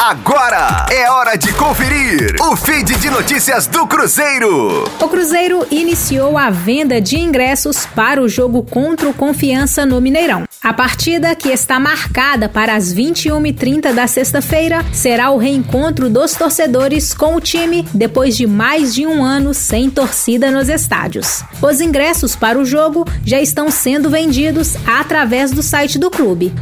Agora é hora de conferir o feed de notícias do Cruzeiro. O Cruzeiro iniciou a venda de ingressos para o jogo contra o Confiança no Mineirão. A partida, que está marcada para as 21h30 da sexta-feira, será o reencontro dos torcedores com o time depois de mais de um ano sem torcida nos estádios. Os ingressos para o jogo já estão sendo vendidos através do site do clube,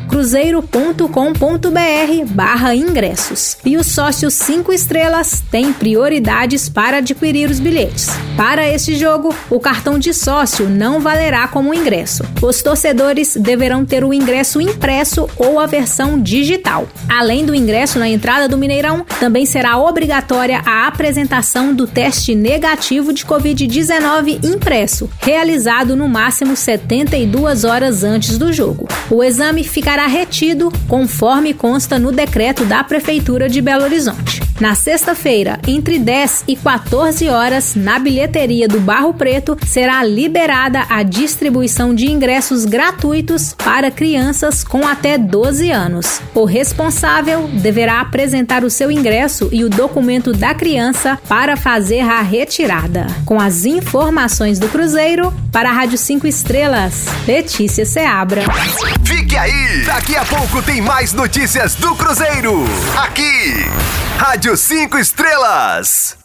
cruzeiro.com.br/ingressos. E os sócios 5 estrelas têm prioridades para adquirir os bilhetes. Para este jogo, o cartão de sócio não valerá como ingresso. Os torcedores deverão ter o ingresso impresso ou a versão digital. Além do ingresso na entrada do Mineirão, também será obrigatória a apresentação do teste negativo de Covid-19 impresso, realizado no máximo 72 horas antes do jogo. O exame ficará retido conforme consta no decreto da Prefeitura de Belo Horizonte. Na sexta-feira, entre 10 e 14 horas, na bilheteria do Barro Preto, será liberada a distribuição de ingressos gratuitos para crianças com até 12 anos. O responsável deverá apresentar o seu ingresso e o documento da criança para fazer a retirada. Com as informações do Cruzeiro, para a Rádio 5 Estrelas, Letícia Seabra. Fique aí! Daqui a pouco tem mais notícias do Cruzeiro. Aqui, Rádio 5 Estrelas.